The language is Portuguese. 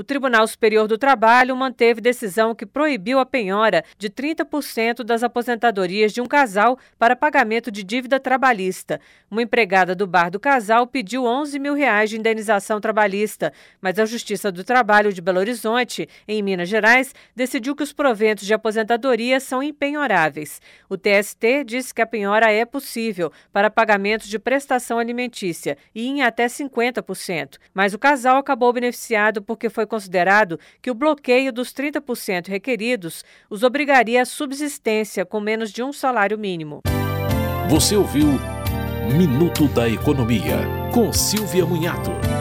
O Tribunal Superior do Trabalho manteve decisão que proibiu a penhora de 30% das aposentadorias de um casal para pagamento de dívida trabalhista. Uma empregada do bar do casal pediu 11 mil reais de indenização trabalhista, mas a Justiça do Trabalho de Belo Horizonte, em Minas Gerais, decidiu que os proventos de aposentadoria são impenhoráveis. O TST disse que a penhora é possível para pagamento de prestação alimentícia e em até 50%, mas o casal acabou beneficiado porque foi considerado que o bloqueio dos 30% requeridos os obrigaria à subsistência com menos de um salário mínimo. Você ouviu Minuto da Economia, com Silvia Munhato.